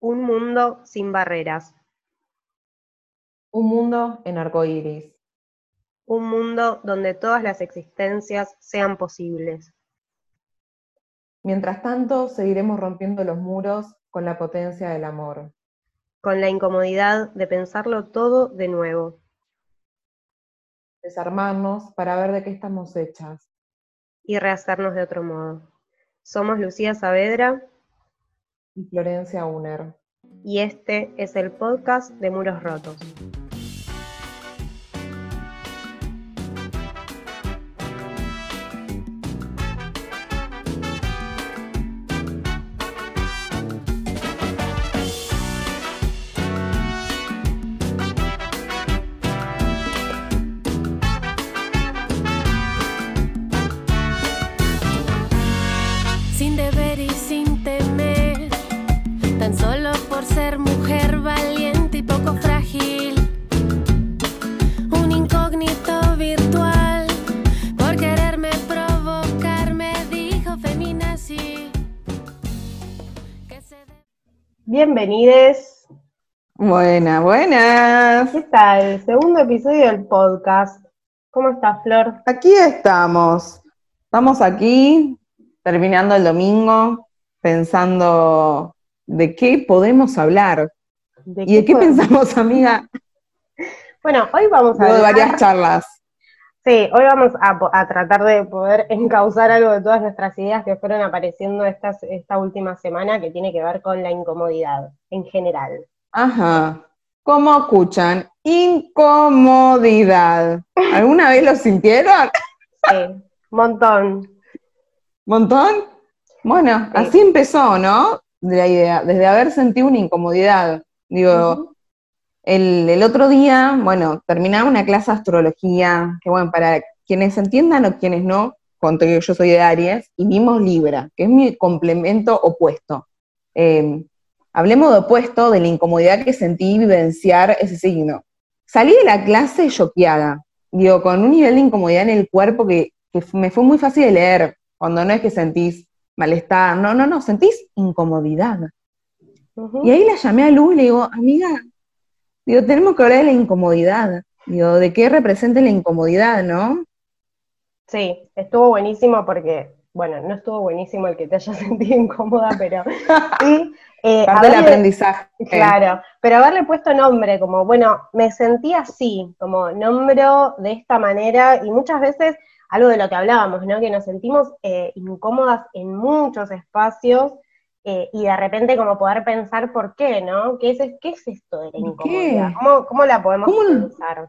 Un mundo sin barreras. Un mundo en arcoíris. Un mundo donde todas las existencias sean posibles. Mientras tanto, seguiremos rompiendo los muros con la potencia del amor. Con la incomodidad de pensarlo todo de nuevo. Desarmarnos para ver de qué estamos hechas. Y rehacernos de otro modo. Somos Lucía Saavedra y Florencia Uner. Y este es el podcast de Muros Rotos. Bienvenidos. Buenas, buenas. ¿Qué tal? Segundo episodio del podcast. ¿Cómo estás, Flor? Aquí estamos. Estamos aquí, terminando el domingo, pensando de qué podemos hablar. ¿Y de qué pensamos, amiga? Bueno, hoy vamos a hablar... de varias charlas. Sí, hoy vamos a, tratar de poder encauzar algo de todas nuestras ideas que fueron apareciendo esta última semana que tiene que ver con la incomodidad en general. Ajá. ¿Cómo escuchan? Incomodidad. ¿Alguna vez lo sintieron? Sí, montón. ¿Montón? Bueno, así empezó, ¿no? De la idea, desde haber sentido una incomodidad. Digo, el, otro día, bueno, terminaba una clase de astrología, que bueno, para quienes entiendan o quienes no, conté que yo soy de Aries, y vimos Libra, que es mi complemento opuesto. Em, hablemos de opuesto, de la incomodidad que sentí vivenciar ese signo. Salí de la clase choqueada, digo, con un nivel de incomodidad en el cuerpo que, me fue muy fácil de leer, cuando no es que sentís malestar, no, no, no, sentís incomodidad. Y ahí la llamé a Luz y le digo, amiga, Digo, tenemos que hablar de la incomodidad. Digo, ¿de qué representa la incomodidad, no? Sí, estuvo buenísimo porque, bueno, no estuvo buenísimo el que te haya sentido incómoda, pero sí. Eh, Parte del aprendizaje. Claro, pero haberle puesto nombre, como, bueno, me sentí así, como nombro de esta manera, y muchas veces algo de lo que hablábamos, ¿no? Que nos sentimos eh, incómodas en muchos espacios eh, y de repente como poder pensar por qué, ¿no? ¿Qué es, qué es esto de la incomodidad? ¿Cómo, la podemos pensar?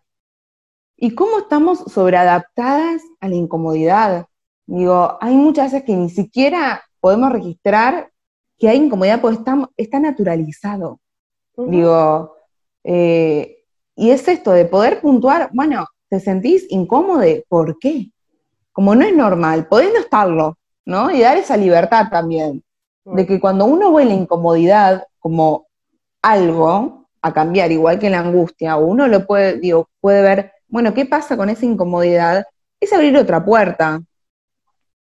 ¿Y cómo estamos sobreadaptadas a la incomodidad? Digo, hay muchas veces que ni siquiera podemos registrar que hay incomodidad porque está, está naturalizado. Digo, eh, y es esto de poder puntuar, bueno, ¿te sentís incómodo? ¿Por qué? Como no es normal, podés no estarlo, ¿no? Y dar esa libertad también de que cuando uno ve la incomodidad como algo a cambiar, igual que la angustia, uno lo puede, digo, puede ver, bueno, ¿qué pasa con esa incomodidad? Es abrir otra puerta.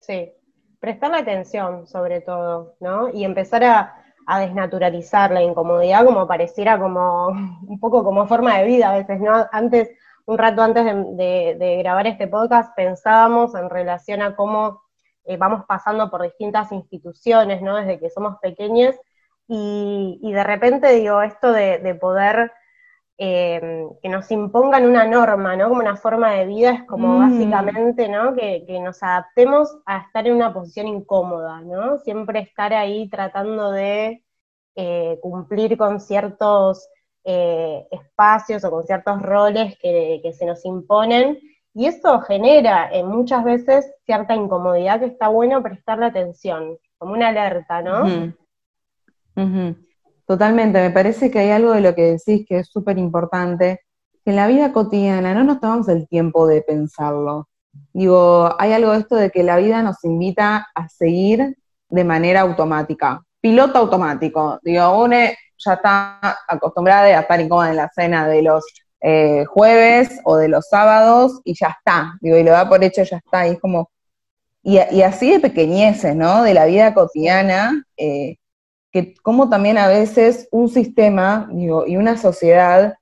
Sí, prestarle atención sobre todo, ¿no? Y empezar a, desnaturalizar la incomodidad como pareciera como un poco como forma de vida a veces, ¿no? Antes, un rato antes de grabar este podcast, pensábamos en relación a cómo eh, vamos pasando por distintas instituciones, ¿no? Desde que somos pequeños, y, de repente digo, esto de, poder eh, que nos impongan una norma, ¿no? Como una forma de vida, es como mm. básicamente, ¿no? Que, nos adaptemos a estar en una posición incómoda, ¿no? Siempre estar ahí tratando de eh, cumplir con ciertos espacios o con ciertos roles que, que se nos imponen y eso genera en muchas veces cierta incomodidad que está bueno prestarle atención, como una alerta, ¿no? Totalmente, me parece que hay algo de lo que decís que es súper importante, que en la vida cotidiana no nos tomamos el tiempo de pensarlo. Digo, hay algo de esto de que la vida nos invita a seguir de manera automática, piloto automático. Digo, uno ya está acostumbrada a estar incómoda en la cena de los eh, jueves o de los sábados y ya está, digo, y lo da por hecho, ya está, y es como, y, así de pequeñeces, ¿no? De la vida cotidiana, eh, que como también a veces un sistema digo, y una sociedad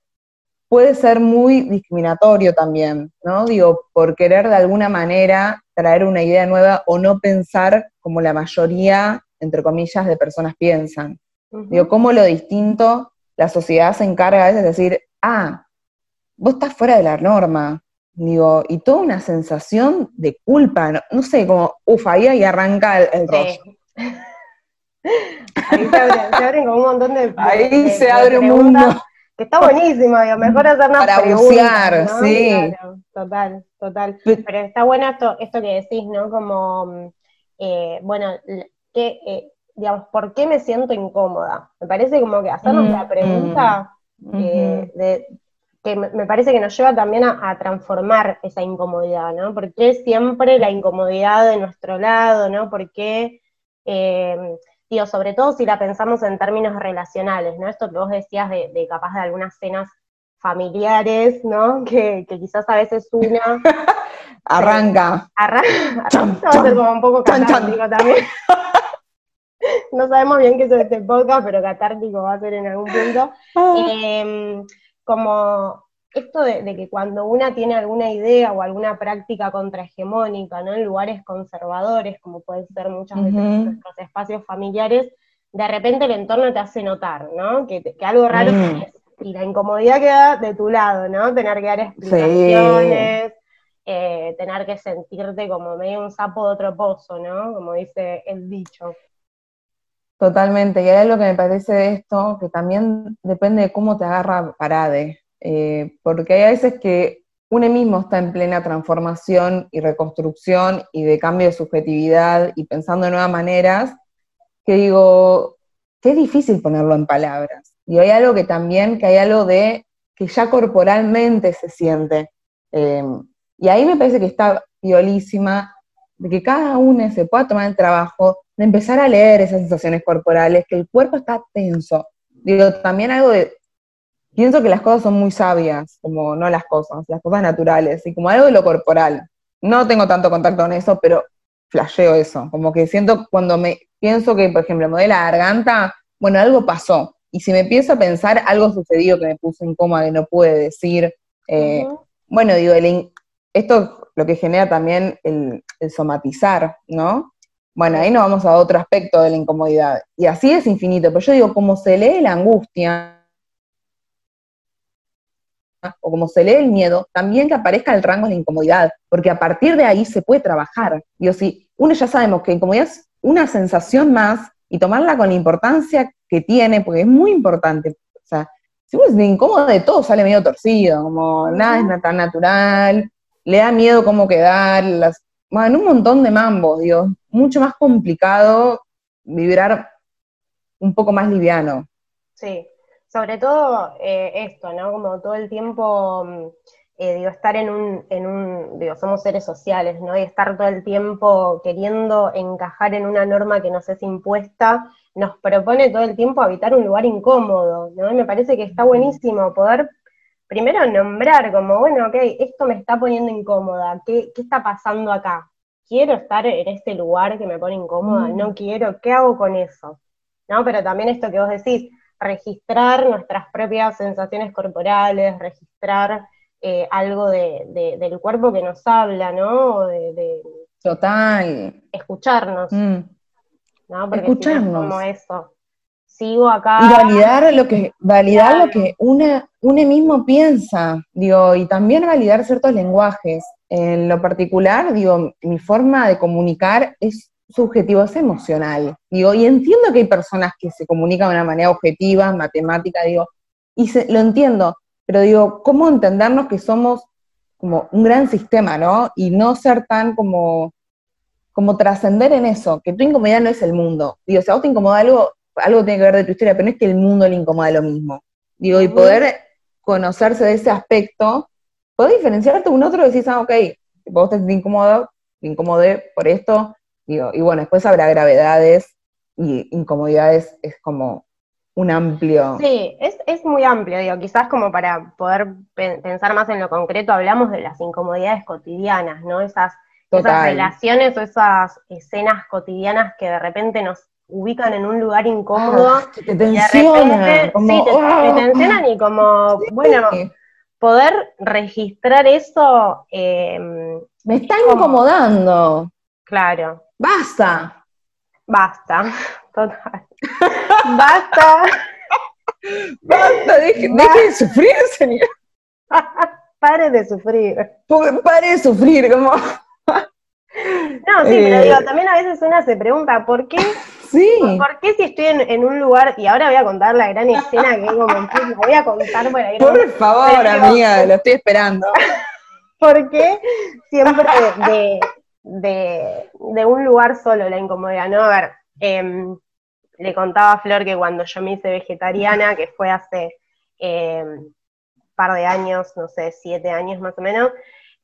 puede ser muy discriminatorio también, ¿no? Digo, por querer de alguna manera traer una idea nueva o no pensar como la mayoría, entre comillas, de personas piensan. Digo, cómo lo distinto, la sociedad se encarga a veces de decir, ah, vos estás fuera de la norma, digo, y toda una sensación de culpa, no, sé, como, ufa, ahí, arranca el, rostro. Ahí se, abren como un montón de. Ahí se abre un mundo que está buenísimo, digo, mejor hacer más Para bucear, sí. total, total. Pero está bueno esto, esto que decís, ¿no? Como, eh, bueno, que, eh, digamos, ¿por qué me siento incómoda? Me parece como que hacernos la mm, pregunta mm, de, que me parece que nos lleva también a, transformar esa incomodidad, ¿no? ¿Por qué siempre la incomodidad de nuestro lado, ¿no? ¿Por qué... Eh, digo, sobre todo si la pensamos en términos relacionales, ¿no? Esto que vos decías de, capaz de algunas cenas familiares, ¿no? Que, quizás a veces una... arranca. arranca, arranca va a ser como un poco catártico también. no sabemos bien qué es este podcast, pero catártico va a ser en algún punto. Ah. Como esto de, que cuando una tiene alguna idea o alguna práctica contrahegemónica, ¿no? En lugares conservadores, como pueden ser muchas veces nuestros espacios familiares, de repente el entorno te hace notar, ¿no? Que, algo raro mm. es, y la incomodidad queda de tu lado, ¿no? Tener que dar explicaciones, eh, tener que sentirte como medio un sapo de otro pozo, ¿no? Como dice el dicho. Totalmente, y ahora lo que me parece de esto, que también depende de cómo te agarra Parade, eh, porque hay veces que uno mismo está en plena transformación y reconstrucción y de cambio de subjetividad y pensando en nuevas maneras, que digo, qué difícil ponerlo en palabras. Y hay algo que también, que hay algo de que ya corporalmente se siente. Em, y ahí me parece que está violísima de que cada uno se pueda tomar el trabajo de empezar a leer esas sensaciones corporales, que el cuerpo está tenso. Digo, también algo de pienso que las cosas son muy sabias, como no las cosas, las cosas naturales, y como algo de lo corporal. No tengo tanto contacto con eso, pero flasheo eso, como que siento cuando me pienso que, por ejemplo, me de la garganta, bueno, algo pasó, y si me empiezo a pensar, algo sucedió que me puso incómoda, que no pude decir, eh, bueno, digo, esto lo que genera también el, el somatizar, ¿no? Bueno, ahí nos vamos a otro aspecto de la incomodidad. Y así es infinito, pero yo digo, como se lee la angustia, o como se lee el miedo, también que aparezca el rango de la incomodidad, porque a partir de ahí se puede trabajar. Digo, si uno ya sabemos que incomodidad es una sensación más y tomarla con la importancia que tiene, porque es muy importante. O sea, si uno es incómodo de todo, sale medio torcido, como nada es tan natural, le da miedo cómo quedar, las, bueno, un montón de mambos, digo, mucho más complicado vibrar un poco más liviano. Sí, sobre todo eh, esto, ¿no? Como todo el tiempo, mm, eh, digo, estar en un, en un, digo, somos seres sociales, ¿no? Y estar todo el tiempo queriendo encajar en una norma que nos es impuesta, nos propone todo el tiempo habitar un lugar incómodo, ¿no? Y me parece que está buenísimo poder primero nombrar como, bueno, ok, esto me está poniendo incómoda, ¿qué, qué está pasando acá? ¿Quiero estar en este lugar que me pone incómoda? Mm. ¿No quiero? ¿Qué hago con eso? ¿No? Pero también esto que vos decís, registrar nuestras propias sensaciones corporales, registrar eh, algo de, del cuerpo que nos habla, ¿no? De, Total. Escucharnos. Mm. ¿no? Porque escucharnos. como eso. Sigo acá. Y validar lo que, validar lo que una, uno mismo piensa, digo, y también validar ciertos lenguajes. En lo particular, digo, mi forma de comunicar es subjetivo, es emocional. Digo, y entiendo que hay personas que se comunican de una manera objetiva, matemática, digo, y lo entiendo, pero digo, ¿cómo entendernos que somos como un gran sistema, ¿no? Y no ser tan como, como trascender en eso, que tu incomodidad no es el mundo. Digo, si a vos te incomoda algo, algo tiene que ver de tu historia, pero no es que el mundo le incomoda lo mismo. Digo, y poder conocerse de ese aspecto, poder diferenciarte un otro y decís, ah, ok, vos te sentís incómodo, te incomodé por esto, y bueno, después habrá gravedades y incomodidades, es como un amplio... Sí, es, muy amplio, digo, quizás como para poder pensar más en lo concreto, hablamos de las incomodidades cotidianas, ¿no? Esas, esas relaciones o esas escenas cotidianas que de repente nos ubican en un lugar incómodo. Ah, te tensiona. como, sí, te, ¡ah! tensionan y como, bueno, poder registrar eso. Em, Me está incomodando. Claro. Basta. Basta. Total. Basta. Basta, deje, deje de sufrir, señor. Pare de sufrir. Pare de sufrir, como. No, sí, pero digo, también a veces una se pregunta, ¿por qué? Sí. ¿Por qué si estoy en, un lugar, y ahora voy a contar la gran escena que como la voy a contar por ahí. Por favor, amiga, lo estoy esperando. ¿Por qué siempre de, de, de, un lugar solo la incomodidad? No, a ver, eh, le contaba a Flor que cuando yo me hice vegetariana, que fue hace eh, un par de años, no sé, siete años más o menos,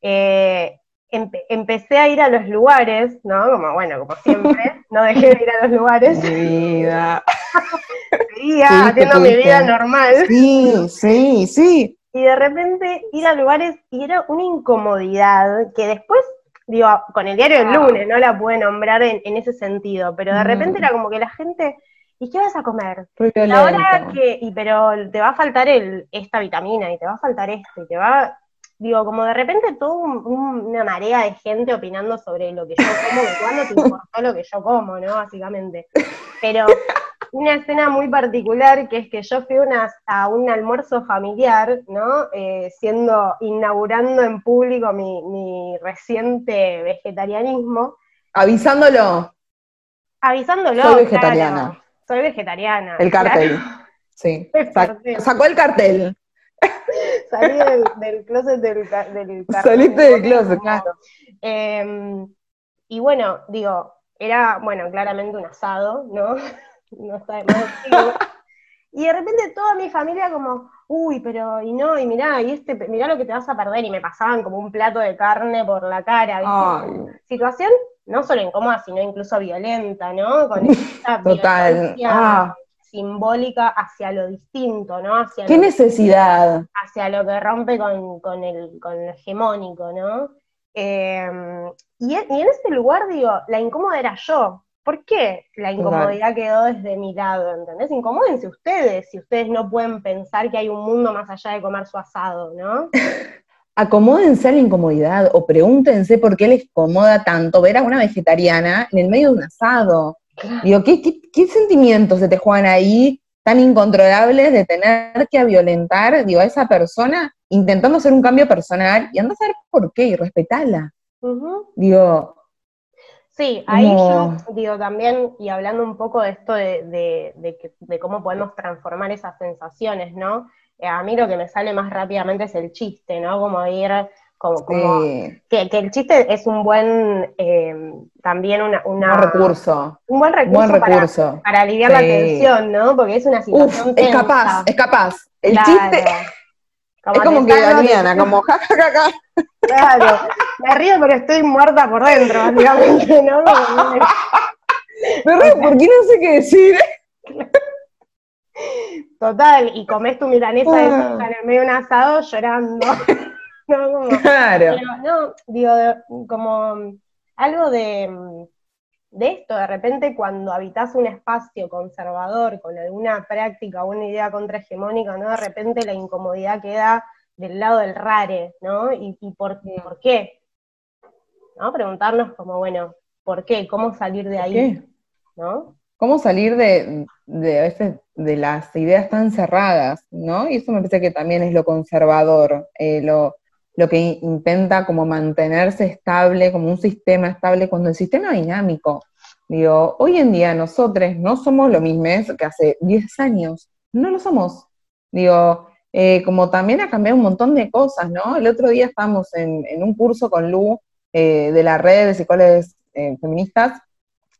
eh, empecé a ir a los lugares, ¿no? Como bueno, como siempre, no dejé de ir a los lugares. Mi vida. Seguía haciendo mi vida normal. Sí, sí, sí. Y de repente ir a lugares y era una incomodidad que después digo, con el diario del lunes, no la pude nombrar en, ese sentido, pero de repente mm. era como que la gente, ¿y qué vas a comer? Ahora que, y pero te va a faltar el, esta vitamina, y te va a faltar esto, y te va, digo, como de repente toda una marea de gente opinando sobre lo que yo como, de cuándo te importó lo que yo como, ¿no? Básicamente. Pero una escena muy particular que es que yo fui a un almuerzo familiar, ¿no? Eh, siendo, inaugurando en público mi, reciente vegetarianismo. Avisándolo. Avisándolo. Soy vegetariana. Soy vegetariana. El cartel. Sí. sacó el cartel. Salí del, closet del, cartel. Saliste del closet, claro. Em, y bueno, digo, era, bueno, claramente un asado, ¿no? no está de más Y de repente toda mi familia como, uy, pero, y no, y mirá, y este, mirá lo que te vas a perder, y me pasaban como un plato de carne por la cara, Situación no solo incómoda, sino incluso violenta, ¿no? Con esta Total. Ah. Simbólica hacia lo distinto, ¿no? Hacia ¿Qué necesidad? Hacia lo que rompe con, el, con lo hegemónico, ¿no? Em, y, y en ese lugar, digo, la incómoda era yo, ¿Por qué la incomodidad quedó desde mi lado? ¿Entendés? Incomódense ustedes si ustedes no pueden pensar que hay un mundo más allá de comer su asado, ¿no? Acomódense a la incomodidad o pregúntense por qué les incomoda tanto ver a una vegetariana en el medio de un asado. Digo, ¿qué, sentimientos se te juegan ahí tan incontrolables de tener que violentar digo, a esa persona intentando hacer un cambio personal y anda a saber por qué y respetarla? Digo, Sí, ahí yo digo también, y hablando un poco de esto de, cómo podemos transformar esas sensaciones, ¿no? Eh, a mí lo que me sale más rápidamente es el chiste, ¿no? Como ir, como, que, el chiste es un buen, eh, también una, Un recurso. Un buen recurso, Para, aliviar la tensión, ¿no? Porque es una situación Es capaz, es capaz. El chiste es como que Adriana, como jajajaja. Claro, me río porque estoy muerta por dentro, básicamente, ¿no? me río porque no sé qué decir. Total, y comes tu milanesa de ah. en el medio de un asado llorando. No, claro. no, digo, como algo de de esto, de repente cuando habitas un espacio conservador con alguna práctica o una idea contrahegemónica, ¿no? De repente la incomodidad queda del lado del rare, ¿no? ¿Y, por, por, qué? ¿No? Preguntarnos como, bueno, ¿por qué? ¿Cómo salir de ahí? ¿No? ¿Cómo salir de, de, de las ideas tan cerradas, ¿no? Y eso me parece que también es lo conservador, eh, lo, lo que intenta como mantenerse estable, como un sistema estable, cuando el sistema dinámico, digo, hoy en día nosotros no somos lo mismo que hace 10 años, no lo somos. Digo, eh, como también ha cambiado un montón de cosas, ¿no? El otro día estábamos en, un curso con Lu eh, de la red de psicólogos eh, feministas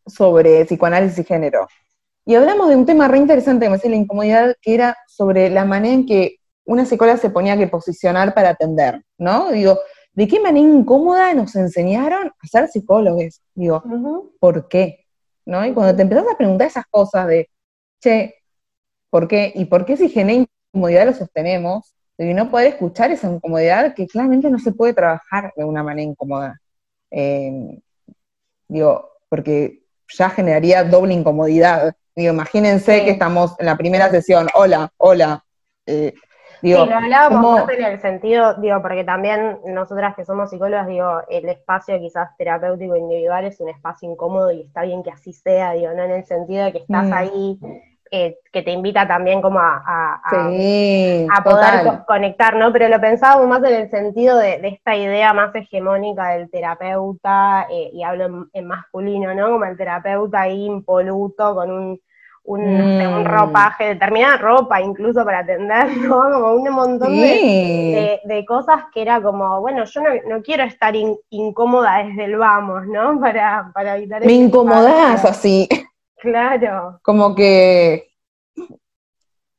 sobre psicoanálisis y género. Y hablamos de un tema re interesante que me hace la incomodidad, que era sobre la manera en que una psicóloga se ponía que posicionar para atender, ¿no? Digo, ¿de qué manera incómoda nos enseñaron a ser psicólogos? Digo, ¿por qué? ¿No? Y cuando te empezás a preguntar esas cosas de, che, ¿por qué? ¿Y por qué si genera incomodidad lo sostenemos? Y no poder escuchar esa incomodidad que claramente no se puede trabajar de una manera incómoda. Em, digo, porque ya generaría doble incomodidad. Digo, imagínense que estamos en la primera sesión, hola, hola. Eh, digo, sí, lo hablábamos más en el sentido, digo, porque también nosotras que somos psicólogas, digo, el espacio quizás terapéutico individual es un espacio incómodo y está bien que así sea, digo, no en el sentido de que estás mm. ahí eh, que te invita también como a, a, poder conectar, ¿no? Pero lo pensábamos más en el sentido de, esta idea más hegemónica del terapeuta, eh, y hablo en, masculino, ¿no? Como el terapeuta ahí impoluto con un, un, mm. ropaje, determinada ropa incluso para atender, ¿no? Como un montón de, cosas que era como, bueno, yo no, quiero estar incómoda desde el vamos, ¿no? Para, para evitar... Me incomodás así. Claro. Como que,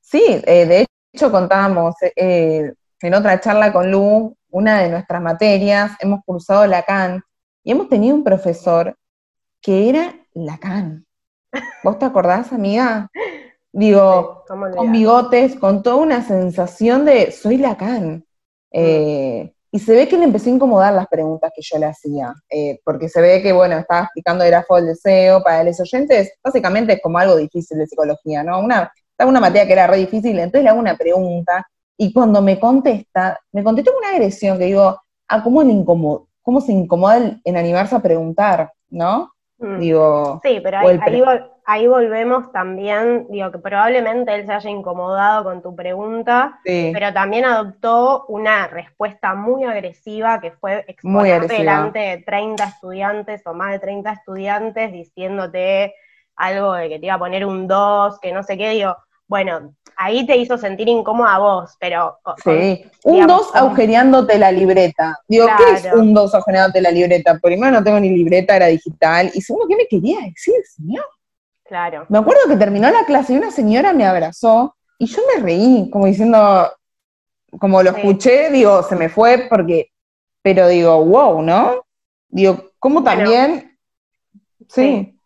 sí, eh, de hecho contábamos eh, en otra charla con Lu, una de nuestras materias, hemos cursado Lacan y hemos tenido un profesor que era Lacan. ¿Vos te acordás, amiga? Digo, con bigotes, con toda una sensación de soy Lacan. Mm. Eh, y se ve que le empezó a incomodar las preguntas que yo le hacía, eh, porque se ve que, bueno, estaba explicando Grafo del deseo para los oyentes, básicamente es como algo difícil de psicología, ¿no? Una, una materia que era re difícil, entonces le hago una pregunta, y cuando me contesta, me contesta con una agresión que digo, ah, ¿cómo, le cómo se incomoda en animarse a preguntar, ¿no? Mm. Digo, sí, pero ahí, ahí volvemos también, digo que probablemente él se haya incomodado con tu pregunta, pero también adoptó una respuesta muy agresiva que fue exponer delante de 30 estudiantes o más de 30 estudiantes diciéndote algo de que te iba a poner un 2, que no sé qué, digo, bueno, ahí te hizo sentir incómoda a vos, pero... Sí, un 2 agujereándote la libreta. Digo, ¿qué es un 2 agujereándote la libreta? Primero no tengo ni libreta, era digital, y segundo, ¿qué me quería decir, señor? Claro. Me acuerdo que terminó la clase y una señora me abrazó y yo me reí, como diciendo, como lo escuché, digo, se me fue porque, pero digo, wow, ¿no? Digo, ¿cómo también? sí.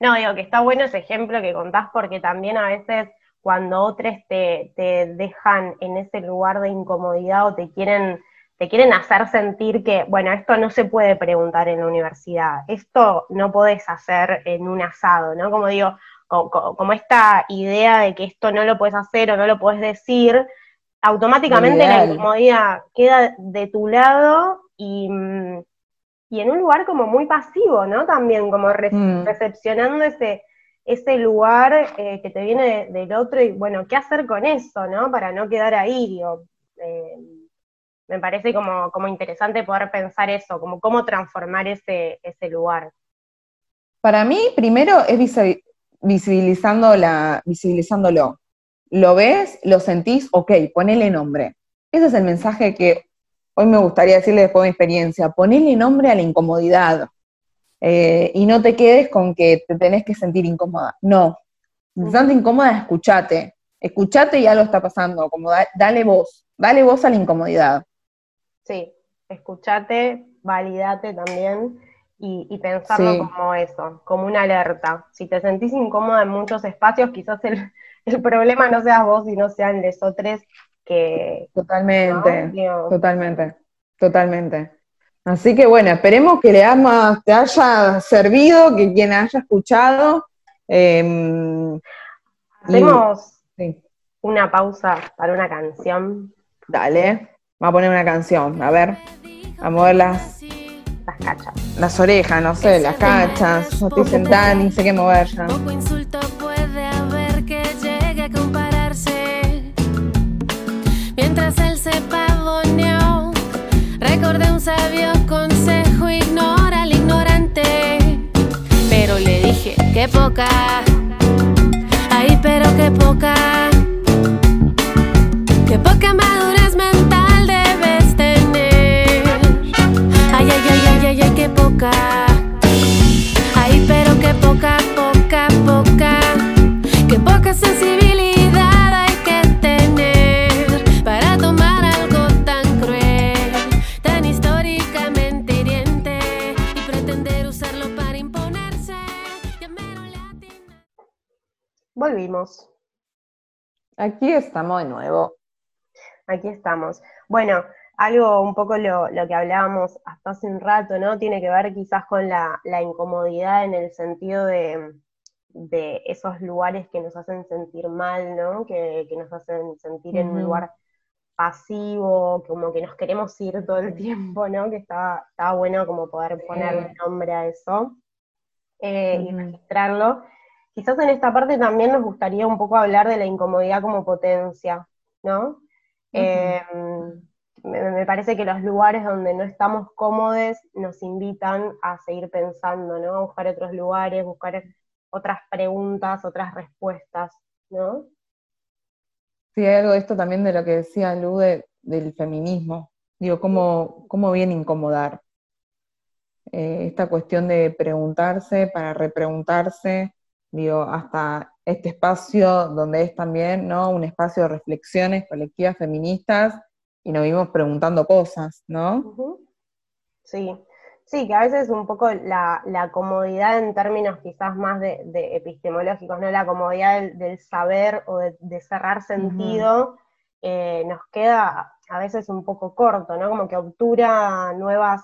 No, digo que está bueno ese ejemplo que contás porque también a veces cuando otros te, te dejan en ese lugar de incomodidad o te quieren te quieren hacer sentir que, bueno, esto no se puede preguntar en la universidad, esto no podés hacer en un asado, ¿no? Como digo, como, esta idea de que esto no lo puedes hacer o no lo puedes decir, automáticamente la incomodidad queda de tu lado y, en un lugar como muy pasivo, ¿no? También como mm. recepcionando ese, ese lugar eh, que te viene del otro y bueno, ¿qué hacer con eso, no? Para no quedar ahí, digo. Eh, me parece como, como interesante poder pensar eso, como cómo transformar ese, ese lugar. Para mí, primero es visibilizando la, visibilizándolo. Lo ves, lo sentís, ok, ponele nombre. Ese es el mensaje que hoy me gustaría decirle después de mi experiencia. Ponele nombre a la incomodidad. Eh, y no te quedes con que te tenés que sentir incómoda. No. Si te incómoda, escúchate. Escúchate y algo está pasando. Como dale voz. Dale voz a la incomodidad. Sí, escuchate, validate también y, pensarlo como eso, como una alerta. Si te sentís incómoda en muchos espacios, quizás el, problema no seas vos y no sean los otros que... Totalmente, totalmente, totalmente. Así que bueno, esperemos que le haya, te haya servido, que quien haya escuchado. Em, Hacemos una pausa para una canción. Dale. Va a poner una canción, a ver, a mover las, las cachas. Las orejas, no sé, las cachas. No estoy sentada ni sé qué mover ya. Recordé un sabio consejo: ignora al ignorante. Pero le dije, qué poca. Ay, pero qué poca. Aquí estamos de nuevo. Aquí estamos. Bueno, algo un poco lo, que hablábamos hasta hace un rato, ¿no? Tiene que ver quizás con la, incomodidad en el sentido de, esos lugares que nos hacen sentir mal, ¿no? Que, nos hacen sentir en un lugar pasivo, como que nos queremos ir todo el tiempo, ¿no? Que está, bueno como poder ponerle nombre a eso eh, y registrarlo. Quizás en esta parte también nos gustaría un poco hablar de la incomodidad como potencia, ¿no? Em, me, parece que los lugares donde no estamos cómodos nos invitan a seguir pensando, ¿no? A buscar otros lugares, buscar otras preguntas, otras respuestas, ¿no? Sí, hay algo de esto también de lo que decía Lu del feminismo. Digo, ¿cómo, cómo viene incomodar? Eh, esta cuestión de preguntarse para repreguntarse, digo, hasta este espacio donde es también, ¿no? Un espacio de reflexiones colectivas feministas y nos vimos preguntando cosas, ¿no? Sí, sí, que a veces un poco la, comodidad en términos quizás más de, epistemológicos, ¿no? La comodidad del, saber o de, cerrar sentido eh, nos queda a veces un poco corto, ¿no? Como que obtura nuevas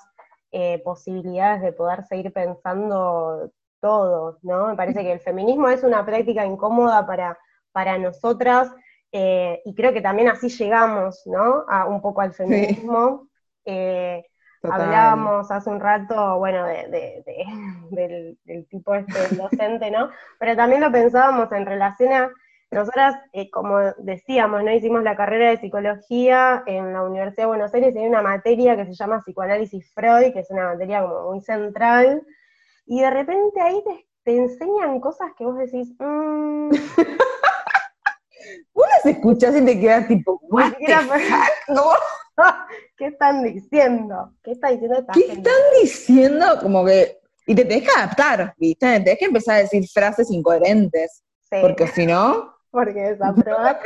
eh, posibilidades de poder seguir pensando todo, ¿no? Me parece que el feminismo es una práctica incómoda para, para nosotras eh, y creo que también así llegamos, ¿no? A un poco al feminismo. Eh, hablábamos hace un rato, bueno, del, tipo este docente, ¿no? Pero también lo pensábamos en relación a, nosotras, eh, como decíamos, ¿no? Hicimos la carrera de psicología en la Universidad de Buenos Aires y hay una materia que se llama psicoanálisis Freud, que es una materia como muy central, y de repente ahí te, enseñan cosas que vos decís, mmm, Vos las escuchás y te quedas tipo, What ¿Qué están diciendo? ¿Qué está diciendo esta ¿Qué están diciendo? Como que. Y te tenés que adaptar, ¿viste? Tenés que empezar a decir frases incoherentes. Porque si no. Porque esa prueba.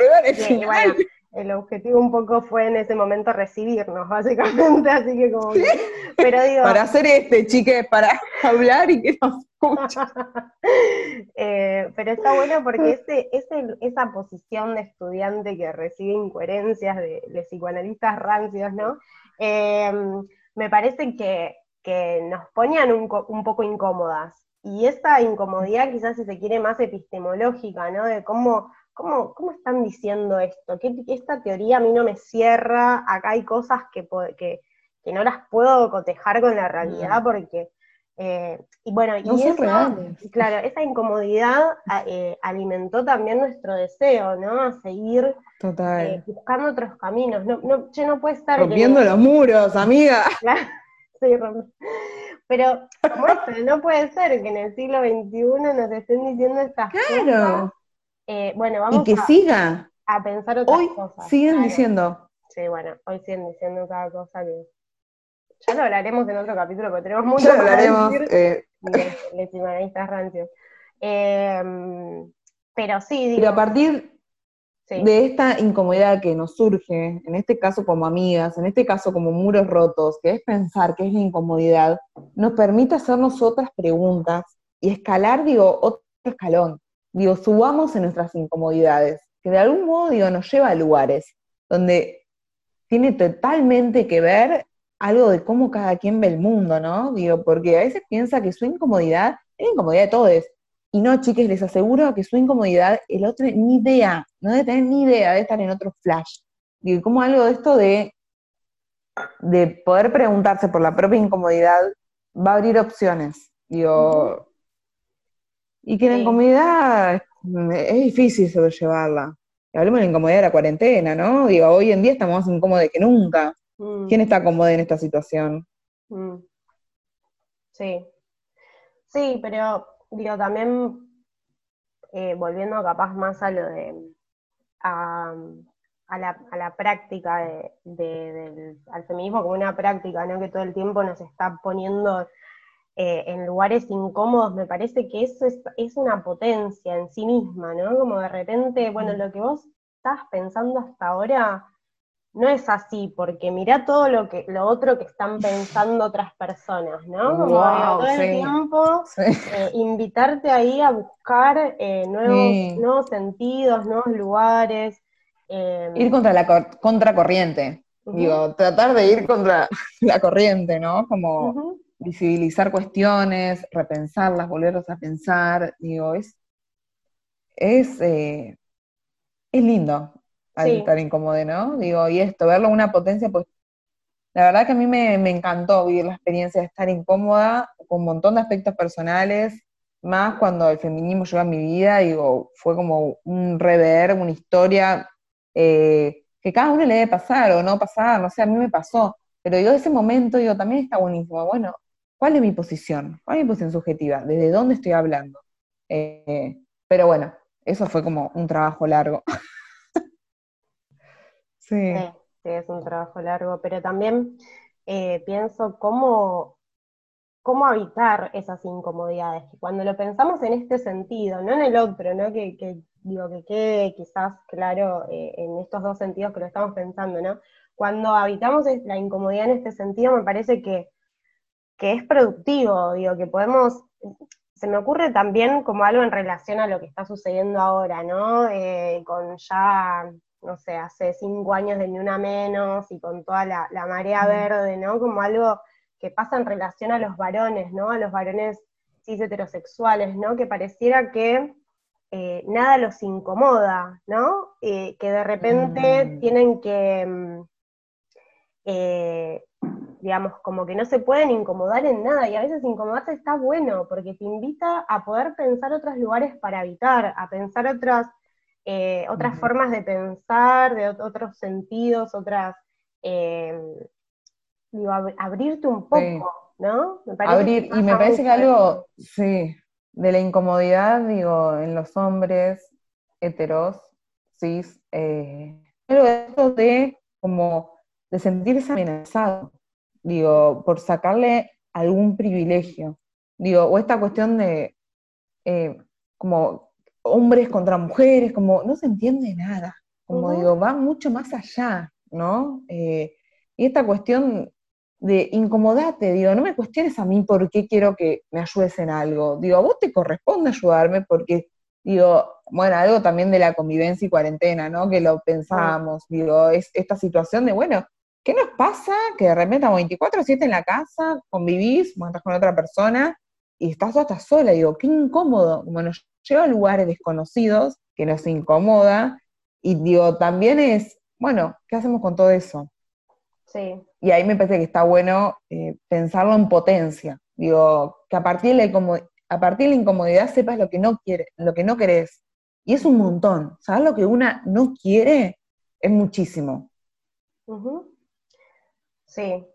bueno, el objetivo un poco fue en ese momento recibirnos, básicamente, así que como pero digo... Para hacer este, chique, para hablar y que nos eh, pero está bueno porque ese, ese, esa posición de estudiante que recibe incoherencias de, de psicoanalistas rancios, ¿no? Em, me parece que, nos ponían un, un, poco incómodas. Y esa incomodidad quizás si se quiere más epistemológica, ¿no? De cómo, cómo, cómo están diciendo esto, que esta teoría a mí no me cierra, acá hay cosas que, que, que no las puedo cotejar con la realidad mm. porque eh, y bueno, y claro, esa incomodidad eh, alimentó también nuestro deseo, ¿no? A seguir eh, buscando otros caminos. No, no, no puede estar. Rompiendo los muros, amiga. pero como esto, no puede ser que en el siglo XXI nos estén diciendo estas claro. cosas. Bueno, vamos y que siga. a pensar otras hoy Siguen diciendo. Sí, bueno, hoy siguen diciendo cada cosa que ya lo hablaremos en otro capítulo, porque tenemos mucho que hablaremos, decir eh. de, rancios. Em, pero sí, digo, Pero a partir de esta incomodidad que nos surge, en este caso como amigas, en este caso como muros rotos, que es pensar que es la incomodidad, nos permite hacernos otras preguntas y escalar, digo, otro escalón. Digo, subamos en nuestras incomodidades, que de algún modo, nos lleva a lugares donde tiene totalmente que ver algo de cómo cada quien ve el mundo, ¿no? Digo, porque a veces piensa que su incomodidad es la incomodidad de todos. Y no, chiques, les aseguro que su incomodidad, el otro ni idea, no debe tener ni idea de estar en otro flash. Digo, como algo de esto de, de poder preguntarse por la propia incomodidad va a abrir opciones. Digo, y que la incomodidad es difícil sobrellevarla. Hablemos de la incomodidad de la cuarentena, ¿no? Digo, hoy en día estamos más incómodos que nunca. Mm. ¿Quién está cómodo en esta situación? Mm. Sí. Sí, pero digo, también eh, volviendo capaz más a lo de a, la, práctica de, del al feminismo como una práctica, ¿no? Que todo el tiempo nos está poniendo eh, en lugares incómodos, me parece que eso es, es, una potencia en sí misma, ¿no? Como de repente, bueno, mm. lo que vos estás pensando hasta ahora no es así, porque mirá todo lo que lo otro que están pensando otras personas, ¿no? Como todo el tiempo eh, invitarte ahí a buscar eh, nuevos, nuevos sentidos, nuevos lugares. Em, Ir contra la contracorriente. Digo, tratar de ir contra la corriente, ¿no? Como visibilizar cuestiones, repensarlas, volverlas a pensar, digo, es, es, eh, es lindo estar incómodo, ¿no? Digo, y esto, verlo una potencia, pues la verdad que a mí me, encantó vivir la experiencia de estar incómoda con un montón de aspectos personales, más cuando el feminismo llegó a mi vida, digo, fue como un rever, una historia eh, que cada uno le debe pasar o no pasar, no sé, a mí me pasó, pero yo ese momento, digo, también está buenísimo, bueno, ¿cuál es mi posición? ¿Cuál es mi posición subjetiva? ¿Desde dónde estoy hablando? Eh, pero bueno, eso fue como un trabajo largo. sí. sí. es un trabajo largo, pero también eh, pienso cómo, cómo habitar esas incomodidades. Cuando lo pensamos en este sentido, no en el otro, ¿no? Que, digo que quede quizás claro eh, en estos dos sentidos que lo estamos pensando, ¿no? Cuando habitamos la incomodidad en este sentido, me parece que, que es productivo, digo, que podemos se me ocurre también como algo en relación a lo que está sucediendo ahora, ¿no? Eh, con ya, no sé, hace cinco años de Ni Una Menos y con toda la, marea verde, ¿no? Como algo que pasa en relación a los varones, ¿no? A los varones cis heterosexuales, ¿no? Que pareciera que eh, nada los incomoda, ¿no? Eh, que de repente mm. tienen que mm, digamos, como que no se pueden incomodar en nada, y a veces incomodarse está bueno, porque te invita a poder pensar otros lugares para habitar, a pensar otras, eh, otras formas de pensar, de otros sentidos, otras, eh, digo, abrirte un poco, ¿no? Abrir, y me parece que algo, sí, de la incomodidad, digo, en los hombres heteros, cis, eh, pero esto de como de sentirse amenazado, digo, por sacarle algún privilegio, digo, o esta cuestión de eh, como hombres contra mujeres, como no se entiende nada, como digo, va mucho más allá, ¿no? Eh, y esta cuestión de incomodate, digo, no me cuestiones a mí por qué quiero que me ayudes en algo, digo, a vos te corresponde ayudarme porque, digo, bueno, algo también de la convivencia y cuarentena, ¿no? Que lo pensábamos, digo, es esta situación de, bueno, ¿Qué nos pasa? Que de repente estamos 24-7 en la casa, convivís, estás con otra persona y estás toda sola. digo, qué incómodo. Como nos lleva a lugares desconocidos, que nos incomoda. Y digo, también es, bueno, ¿qué hacemos con todo eso? Sí. Y ahí me parece que está bueno eh, pensarlo en potencia. Digo, que a partir, de la a partir de la incomodidad sepas lo que no quieres, lo que no querés. Y es un montón. ¿Sabes lo que una no quiere? Es muchísimo. Sí,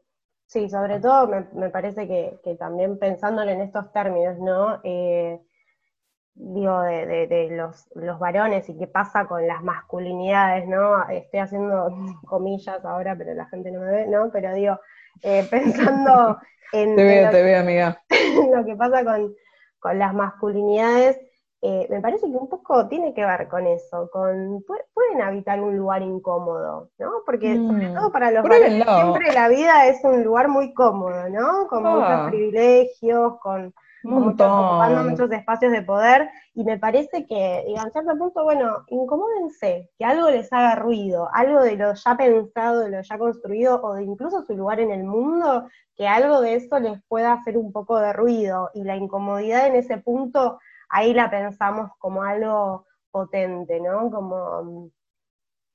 sí, sobre todo me, parece que, también pensándolo en estos términos, ¿no? Eh, digo, de, los, varones y qué pasa con las masculinidades, ¿no? Estoy haciendo comillas ahora, pero la gente no me ve, ¿no? Pero digo, eh, pensando en... Te veo, te veo, amiga. lo que pasa con, con las masculinidades, eh, me parece que un poco tiene que ver con eso, con pueden habitar un lugar incómodo, ¿no? Porque sobre mm. todo para los varones siempre la vida es un lugar muy cómodo, ¿no? Con muchos ah. privilegios, con, ocupando muchos espacios de poder, y me parece que, digan, en cierto punto, bueno, incomódense, que algo les haga ruido, algo de lo ya pensado, de lo ya construido, o de incluso su lugar en el mundo, que algo de eso les pueda hacer un poco de ruido, y la incomodidad en ese punto ahí la pensamos como algo potente, ¿no? Como...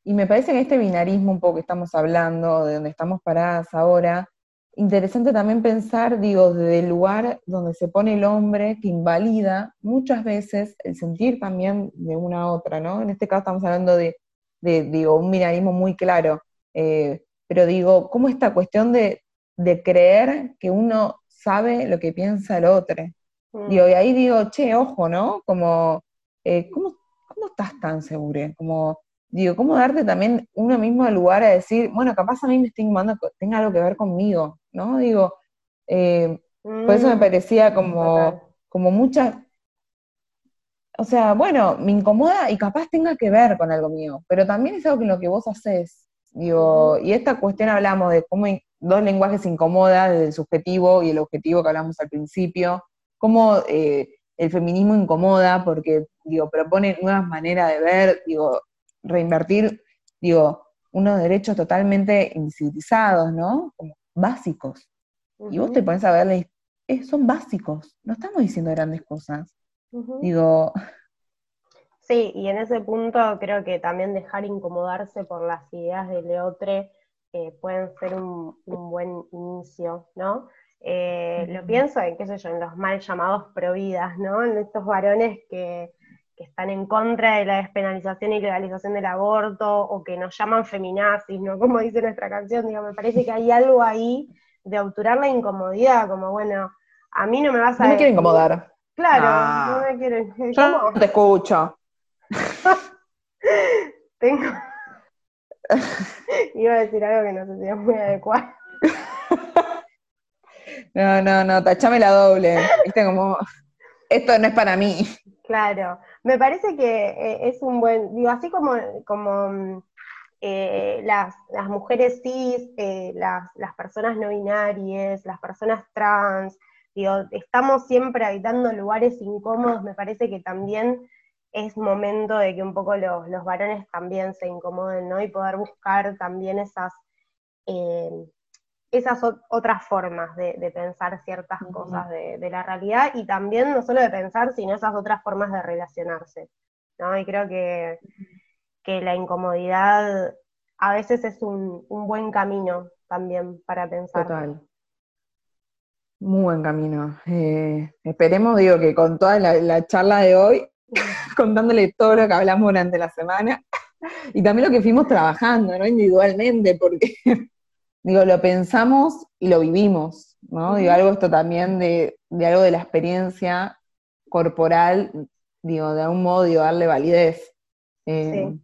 Y me parece que este binarismo un poco que estamos hablando, de donde estamos paradas ahora, interesante también pensar, digo, desde el lugar donde se pone el hombre que invalida muchas veces el sentir también de una a otra, ¿no? En este caso estamos hablando de, digo, un binarismo muy claro, eh, pero digo, ¿cómo esta cuestión de, de creer que uno sabe lo que piensa el otro? Digo, y ahí digo, che, ojo, ¿no? Como, eh, ¿cómo, estás tan seguro? Como, digo, ¿cómo darte también uno mismo el lugar a decir, bueno, capaz a mí me estoy incomodando, tenga algo que ver conmigo, ¿no? Digo, eh, por eso me mm, parecía como, como mucha, o sea, bueno, me incomoda y capaz tenga que ver con algo mío, pero también es algo que lo que vos haces, digo, y esta cuestión hablamos de cómo dos lenguajes incomoda, desde el subjetivo y el objetivo que hablamos al principio, cómo eh, el feminismo incomoda porque, digo, propone nuevas maneras de ver, digo, reinvertir, digo, unos derechos totalmente incivilizados, ¿no? Como básicos. Y vos te pones a eh, son básicos, no estamos diciendo grandes cosas. Digo... Sí, y en ese punto creo que también dejar incomodarse por las ideas de Leotre eh, pueden ser un, buen inicio, ¿no? Eh, lo pienso en, qué sé yo, en los mal llamados providas, ¿no? En estos varones que, que están en contra de la despenalización y legalización del aborto, o que nos llaman feminazis, ¿no? Como dice nuestra canción, digo, me parece que hay algo ahí de obturar la incomodidad, como bueno, a mí no me vas a... No me quiero incomodar. Claro, no me quiero... Yo te escucho. Tengo... Iba a decir algo que no sé si es muy adecuado. No, no, no, tachame la doble. Viste esto no es para mí. Claro, me parece que eh, es un buen, digo, así como, como eh, las, mujeres cis, eh, las, las, personas no binarias, las personas trans, digo, estamos siempre habitando lugares incómodos, me parece que también es momento de que un poco los, los varones también se incomoden, ¿no? Y poder buscar también esas esas otras formas de, pensar ciertas cosas de, la realidad y también no solo de pensar, sino esas otras formas de relacionarse. ¿no? Y creo que, la incomodidad a veces es un, buen camino también para pensar. Total. Muy buen camino. Eh, esperemos, digo, que con toda la, charla de hoy, contándole todo lo que hablamos durante la semana, y también lo que fuimos trabajando, ¿no? Individualmente, porque digo, lo pensamos y lo vivimos, ¿no? Digo, algo esto también de, algo de la experiencia corporal, digo, de algún modo, digo, darle validez. Eh, sí.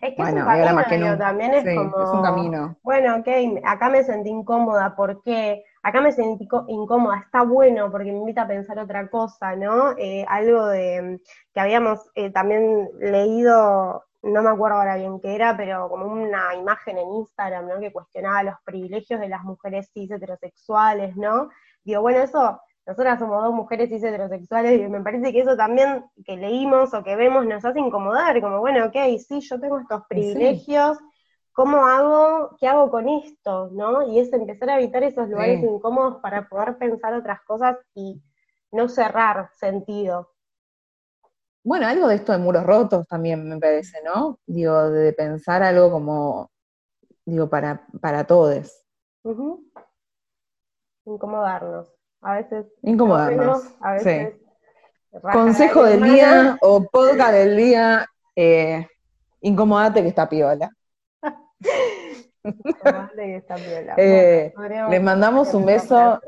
Es que es un camino, también es como... es un camino. Bueno, ok, acá me sentí incómoda, ¿por qué? Acá me sentí incómoda, está bueno porque me invita a pensar otra cosa, ¿no? Eh, algo de que habíamos eh, también leído no me acuerdo ahora bien qué era, pero como una imagen en Instagram, ¿no? Que cuestionaba los privilegios de las mujeres cis heterosexuales, ¿no? Digo, bueno, eso, nosotras somos dos mujeres cis heterosexuales, y me parece que eso también que leímos o que vemos nos hace incomodar, como, bueno, ok, sí, yo tengo estos privilegios, ¿cómo hago, qué hago con esto, no? Y es empezar a evitar esos lugares incómodos para poder pensar otras cosas y no cerrar sentido, bueno, algo de esto de muros rotos también me parece, ¿no? Digo, de pensar algo como, digo, para, para todos. Incomodarnos. A veces. Incomodarnos. a veces. Sí. Consejo del día o podcast del día, eh, incomodate que está piola. incomodate que está piola. Eh, les mandamos un beso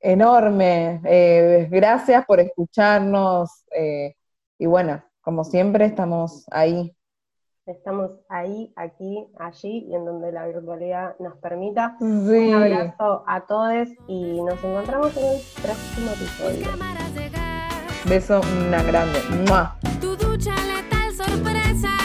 enorme. Eh, gracias por escucharnos. Eh, y bueno, como siempre, estamos ahí. Estamos ahí, aquí, allí y en donde la virtualidad nos permita. Un abrazo a todos y nos encontramos en el próximo episodio. Beso una grande. Tu ducha letal sorpresa